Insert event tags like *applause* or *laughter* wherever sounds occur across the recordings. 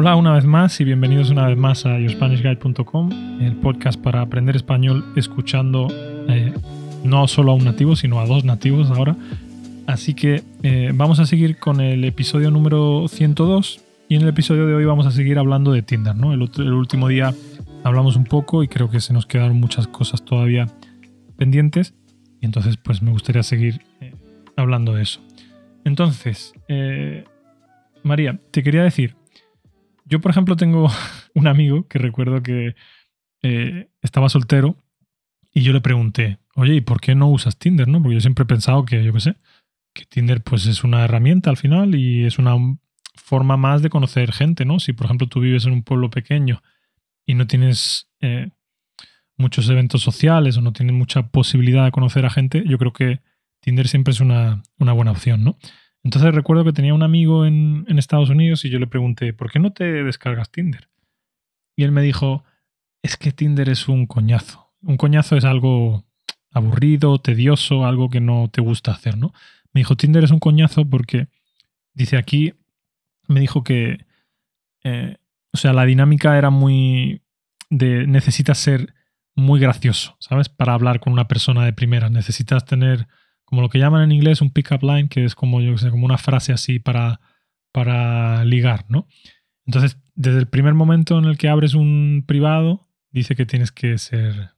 Hola una vez más y bienvenidos una vez más a yourspanishguide.com, el podcast para aprender español escuchando eh, no solo a un nativo, sino a dos nativos ahora. Así que eh, vamos a seguir con el episodio número 102 y en el episodio de hoy vamos a seguir hablando de Tinder. ¿no? El, último día hablamos un poco y creo que se nos quedaron muchas cosas todavía pendientes y entonces pues me gustaría seguir eh, hablando de eso. Entonces, María, te quería decir, yo, por ejemplo, tengo *laughs* un amigo que recuerdo que eh, estaba soltero y yo le pregunté, oye, ¿y por qué no usas Tinder? ¿no? Porque yo siempre he pensado que, yo qué sé, que Tinder pues es una herramienta al final y es una forma más de conocer gente, ¿no? Si, por ejemplo, tú vives en un pueblo pequeño y no tienes eh, muchos eventos sociales o no tienes mucha posibilidad de conocer a gente, yo creo que Tinder siempre es una, una buena opción, ¿no? Entonces recuerdo que tenía un amigo en, Estados Unidos y yo le pregunté, ¿por qué no te descargas Tinder? Y él me dijo, es que Tinder es un coñazo. Un coñazo es algo aburrido, tedioso, algo que no te gusta hacer, ¿no? Me dijo, Tinder es un coñazo porque, dice aquí, me dijo que, eh, o sea, la dinámica era muy de, necesitas ser muy gracioso, ¿sabes? Para hablar con una persona de primera. Necesitas tener como lo que llaman en inglés un pick-up line, que es como, yo sé, como una frase así para, para ligar, ¿no? Entonces, desde el primer momento en el que abres un privado, dice que tienes que ser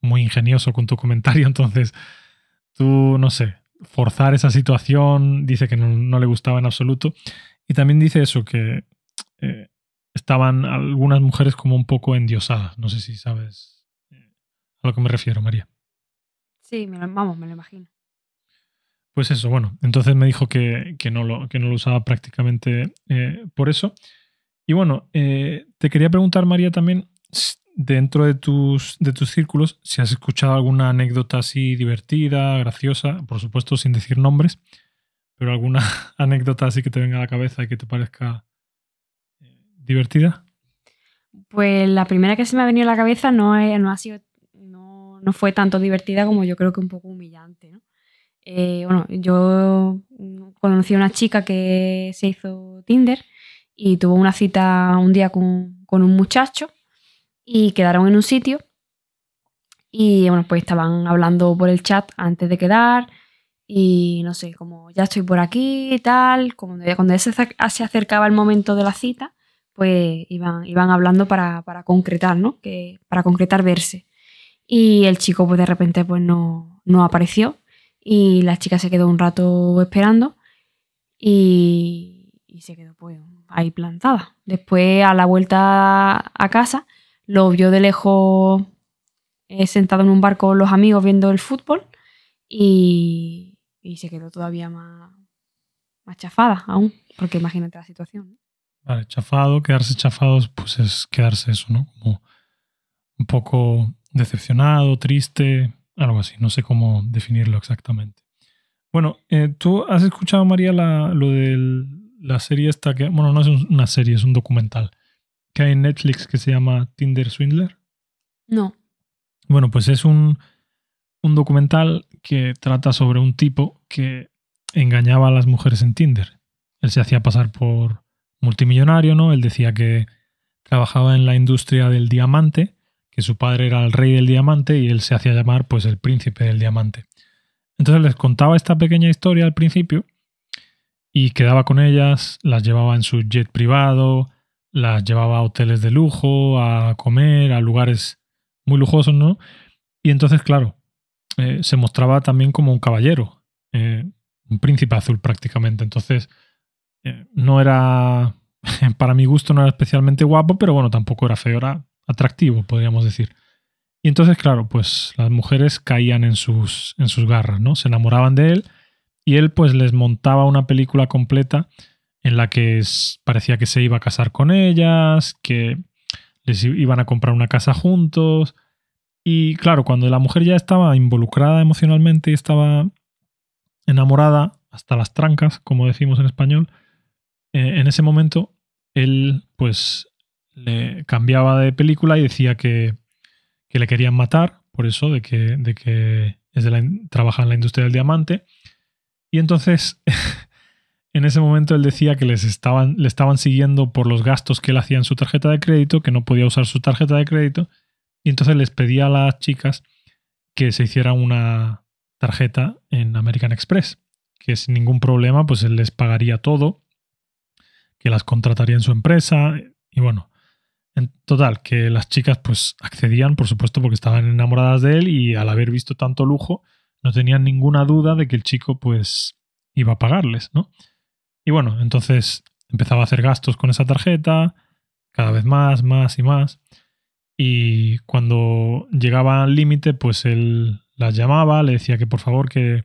muy ingenioso con tu comentario. *laughs* Entonces, tú, no sé, forzar esa situación, dice que no, le gustaba en absoluto. Y también dice eso, que eh, estaban algunas mujeres como un poco endiosadas. No sé si sabes eh, a lo que me refiero, María. Sí, vamos, me lo imagino. Pues eso, bueno, entonces me dijo que, no, lo, que no lo usaba prácticamente eh, por eso. Y bueno, eh, te quería preguntar, María, también, dentro de tus, de tus círculos, si has escuchado alguna anécdota así divertida, graciosa, por supuesto sin decir nombres, pero alguna *laughs* anécdota así que te venga a la cabeza y que te parezca eh, divertida. Pues la primera que se me ha venido a la cabeza no, no ha sido, no, no fue tanto divertida como yo creo que un poco humillante, ¿no? Eh, yo conocí a una chica que se hizo Tinder y tuvo una cita un día con, un muchacho y quedaron en un sitio y bueno, pues estaban hablando por el chat antes de quedar y no sé, como ya estoy por aquí y tal, como cuando se, se acercaba el momento de la cita, pues iban, iban hablando para, concretar, ¿no? Que, para concretar verse. Y el chico pues de repente pues no, no apareció y la chica se quedó un rato esperando y, se quedó pues ahí plantada. Después a la vuelta a casa lo vio de lejos eh, sentado en un barco con los amigos viendo el fútbol y, se quedó todavía más, más chafada aún, porque imagínate la situación. Vale, chafado, quedarse chafados, pues es quedarse eso, ¿no? Como un poco decepcionado, triste, algo así, no sé cómo definirlo exactamente. Bueno, eh, ¿tú has escuchado, María, lo de la serie esta que, bueno, no es una serie, es un documental que hay en Netflix que se llama Tinder Swindler? No. Bueno, pues es un, un documental que trata sobre un tipo que engañaba a las mujeres en Tinder. Él se hacía pasar por multimillonario, ¿no? Él decía que trabajaba en la industria del diamante que su padre era el rey del diamante y él se hacía llamar pues el príncipe del diamante. Entonces les contaba esta pequeña historia al principio y quedaba con ellas, las llevaba en su jet privado, las llevaba a hoteles de lujo, a comer, a lugares muy lujosos, ¿no? Y entonces, claro, eh, se mostraba también como un caballero, eh, un príncipe azul prácticamente. Entonces, eh, no era, *laughs* para mi gusto no era especialmente guapo, pero bueno, tampoco era feo, era atractivo, podríamos decir. Y entonces, claro, pues las mujeres caían en sus, en sus garras, ¿no? Se enamoraban de él y él pues les montaba una película completa en la que parecía que se iba a casar con ellas, que les iban a comprar una casa juntos. Y claro, cuando la mujer ya estaba involucrada emocionalmente y estaba enamorada hasta las trancas, como decimos en español, eh, en ese momento él pues le cambiaba de película y decía que, le querían matar, por eso, de que, de que es de trabaja en la industria del diamante. Y entonces *laughs* en ese momento él decía que les estaban, le estaban siguiendo por los gastos que él hacía en su tarjeta de crédito, que no podía usar su tarjeta de crédito, y entonces les pedía a las chicas que se hicieran una tarjeta en American Express, que sin ningún problema pues él les pagaría todo, que las contrataría en su empresa, y bueno, en total, que las chicas pues accedían, por supuesto, porque estaban enamoradas de él y al haber visto tanto lujo, no tenían ninguna duda de que el chico pues iba a pagarles, ¿no? Y bueno, entonces empezaba a hacer gastos con esa tarjeta, cada vez más, más y más. Y cuando llegaba al límite, pues él las llamaba, le decía que por favor que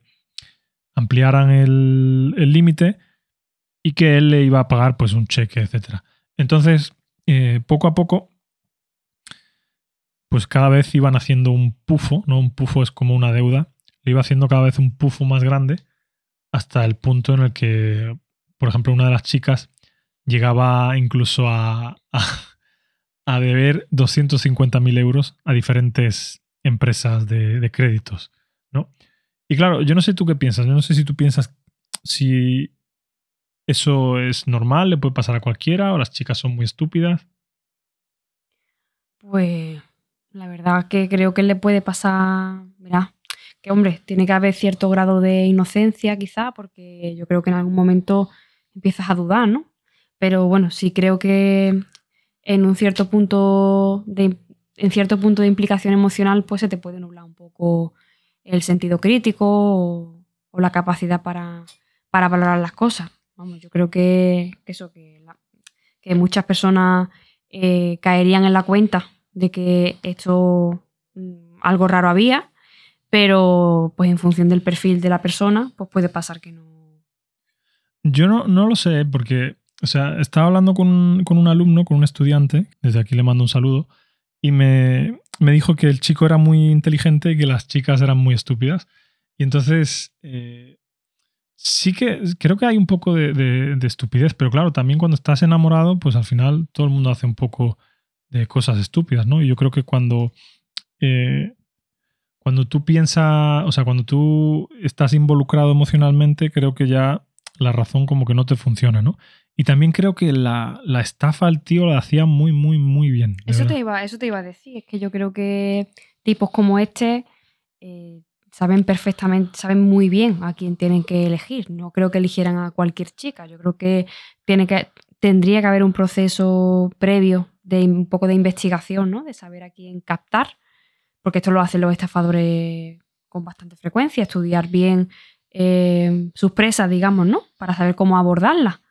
ampliaran el límite y que él le iba a pagar pues un cheque, etc. Entonces, eh, poco a poco, pues cada vez iban haciendo un pufo, ¿no? Un pufo es como una deuda, le iba haciendo cada vez un pufo más grande hasta el punto en el que por ejemplo, una de las chicas llegaba incluso a, a, deber 250.000 euros a diferentes empresas de, créditos, ¿no? Y claro, yo no sé tú qué piensas, yo no sé si tú piensas si eso es normal, le puede pasar a cualquiera o las chicas son muy estúpidas. Pues la verdad que creo que le puede pasar, mira, que hombre, tiene que haber cierto grado de inocencia quizá, porque yo creo que en algún momento empiezas a dudar, ¿no? Pero bueno, sí creo que en un cierto punto de, en cierto punto de implicación emocional, pues se te puede nublar un poco el sentido crítico o, la capacidad para, valorar las cosas. Vamos, yo creo que, eso, que, muchas personas eh, caerían en la cuenta de que esto mm, algo raro había, pero pues en función del perfil de la persona, pues puede pasar que no, yo no, no lo sé, porque, o sea, estaba hablando con, un alumno, con un estudiante, desde aquí le mando un saludo, y me, dijo que el chico era muy inteligente y que las chicas eran muy estúpidas. Y entonces, eh, sí que creo que hay un poco de, estupidez, pero claro, también cuando estás enamorado, pues al final todo el mundo hace un poco de cosas estúpidas, ¿no? Y yo creo que cuando, eh, cuando tú piensas, o sea, cuando tú estás involucrado emocionalmente, creo que ya la razón como que no te funciona, ¿no? Y también creo que la, estafa al tío la hacía muy, muy, muy bien. Eso te, iba, eso te iba a decir, es que yo creo que tipos como este eh, saben perfectamente, saben muy bien a quién tienen que elegir. No creo que eligieran a cualquier chica. Yo creo que, tiene que tendría que haber un proceso previo de un poco de investigación, ¿no? De saber a quién captar, porque esto lo hacen los estafadores con bastante frecuencia, estudiar bien eh, sus presas, digamos, ¿no? Para saber cómo abordarlas.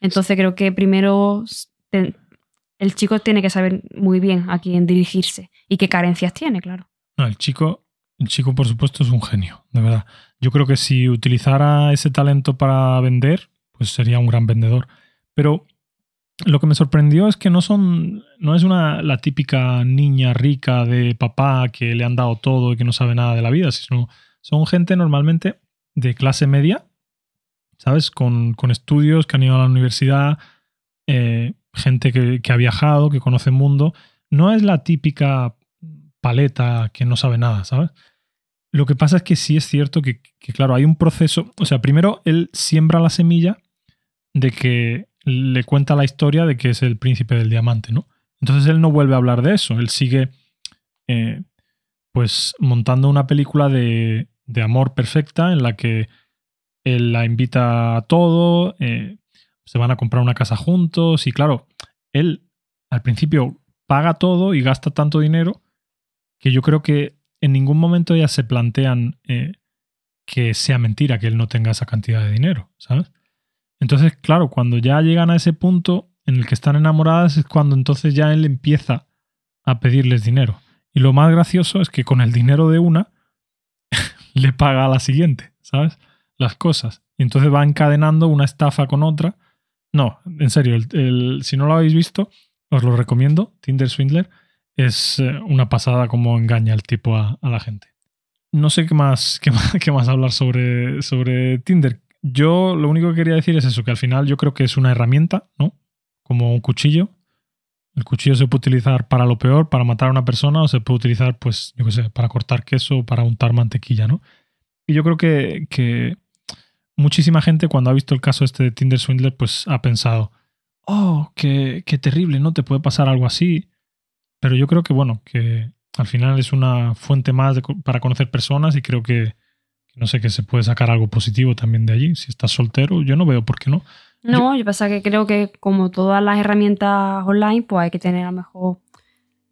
Entonces creo que primero el chico tiene que saber muy bien a quién dirigirse y qué carencias tiene, claro. El chico, el chico, por supuesto, es un genio, de verdad. Yo creo que si utilizara ese talento para vender, pues sería un gran vendedor. Pero lo que me sorprendió es que no son. no es una la típica niña rica de papá que le han dado todo y que no sabe nada de la vida, sino son gente normalmente de clase media, ¿sabes? Con, estudios que han ido a la universidad, eh, gente que, ha viajado, que conoce el mundo. No es la típica paleta que no sabe nada, ¿sabes? Lo que pasa es que sí es cierto que, claro, hay un proceso. O sea, primero él siembra la semilla de que le cuenta la historia de que es el príncipe del diamante, ¿no? Entonces él no vuelve a hablar de eso. Él sigue, eh, pues, montando una película de, de amor perfecta en la que él la invita a todo, eh, se van a comprar una casa juntos y claro, él al principio paga todo y gasta tanto dinero que yo creo que en ningún momento ellas se plantean eh, que sea mentira que él no tenga esa cantidad de dinero, ¿sabes? Entonces, claro, cuando ya llegan a ese punto en el que están enamoradas es cuando entonces ya él empieza a pedirles dinero. Y lo más gracioso es que con el dinero de una *laughs* le paga a la siguiente, ¿sabes? Las cosas. Y entonces va encadenando una estafa con otra. No, en serio, si no lo habéis visto, os lo recomiendo. Tinder Swindler es eh, una pasada como engaña el tipo a, la gente. No sé qué más, *laughs* qué más, qué más hablar sobre, sobre Tinder. Yo lo único que quería decir es eso, que al final yo creo que es una herramienta, ¿no? Como un cuchillo el cuchillo se puede utilizar para lo peor, para matar a una persona, o se puede utilizar, pues, yo qué sé, para cortar queso o para untar mantequilla, ¿no? Y yo creo que, muchísima gente cuando ha visto el caso este de Tinder Swindler, pues ha pensado, oh, qué, qué terrible, ¿no? Te puede pasar algo así. Pero yo creo que, bueno, que al final es una fuente más para conocer personas y creo que, no sé, que se puede sacar algo positivo también de allí. Si estás soltero, yo no veo por qué no. No, yo, pasa que creo que como todas las herramientas online, pues hay que tener a lo mejor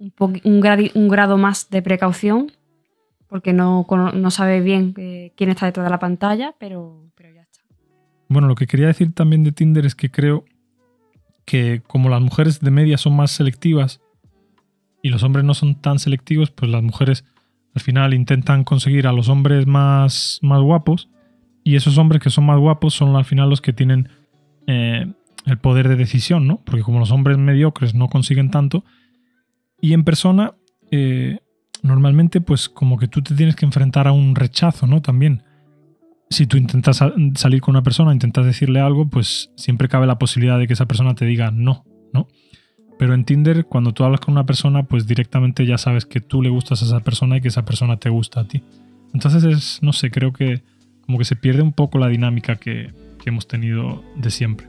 un, un, grado más de precaución, porque no, no sabe bien eh, quién está detrás de la pantalla, pero, pero ya está. Bueno, lo que quería decir también de Tinder es que creo que como las mujeres de media son más selectivas y los hombres no son tan selectivos, pues las mujeres al final intentan conseguir a los hombres más, más guapos y esos hombres que son más guapos son al final los que tienen eh, el poder de decisión, ¿no? Porque como los hombres mediocres no consiguen tanto y en persona eh, normalmente pues como que tú te tienes que enfrentar a un rechazo, ¿no? También. Si tú intentas salir con una persona, intentas decirle algo, pues siempre cabe la posibilidad de que esa persona te diga no, ¿no? Pero en Tinder, cuando tú hablas con una persona, pues directamente ya sabes que tú le gustas a esa persona y que esa persona te gusta a ti. Entonces es, no sé, creo que como que se pierde un poco la dinámica que, hemos tenido de siempre.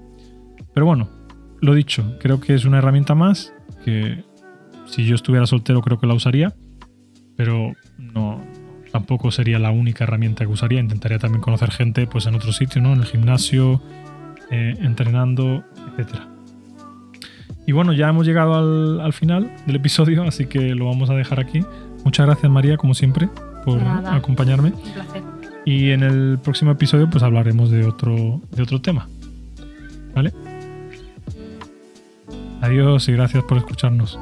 Pero bueno, lo dicho, creo que es una herramienta más que si yo estuviera soltero creo que la usaría, pero no tampoco sería la única herramienta que usaría. Intentaría también conocer gente pues en otro sitio, ¿no? En el gimnasio, eh, entrenando, etcétera. Y bueno, ya hemos llegado al, final del episodio, así que lo vamos a dejar aquí. Muchas gracias María, como siempre, por acompañarme. Un placer. Y en el próximo episodio pues hablaremos de otro, de otro tema. ¿Vale? Adiós y gracias por escucharnos.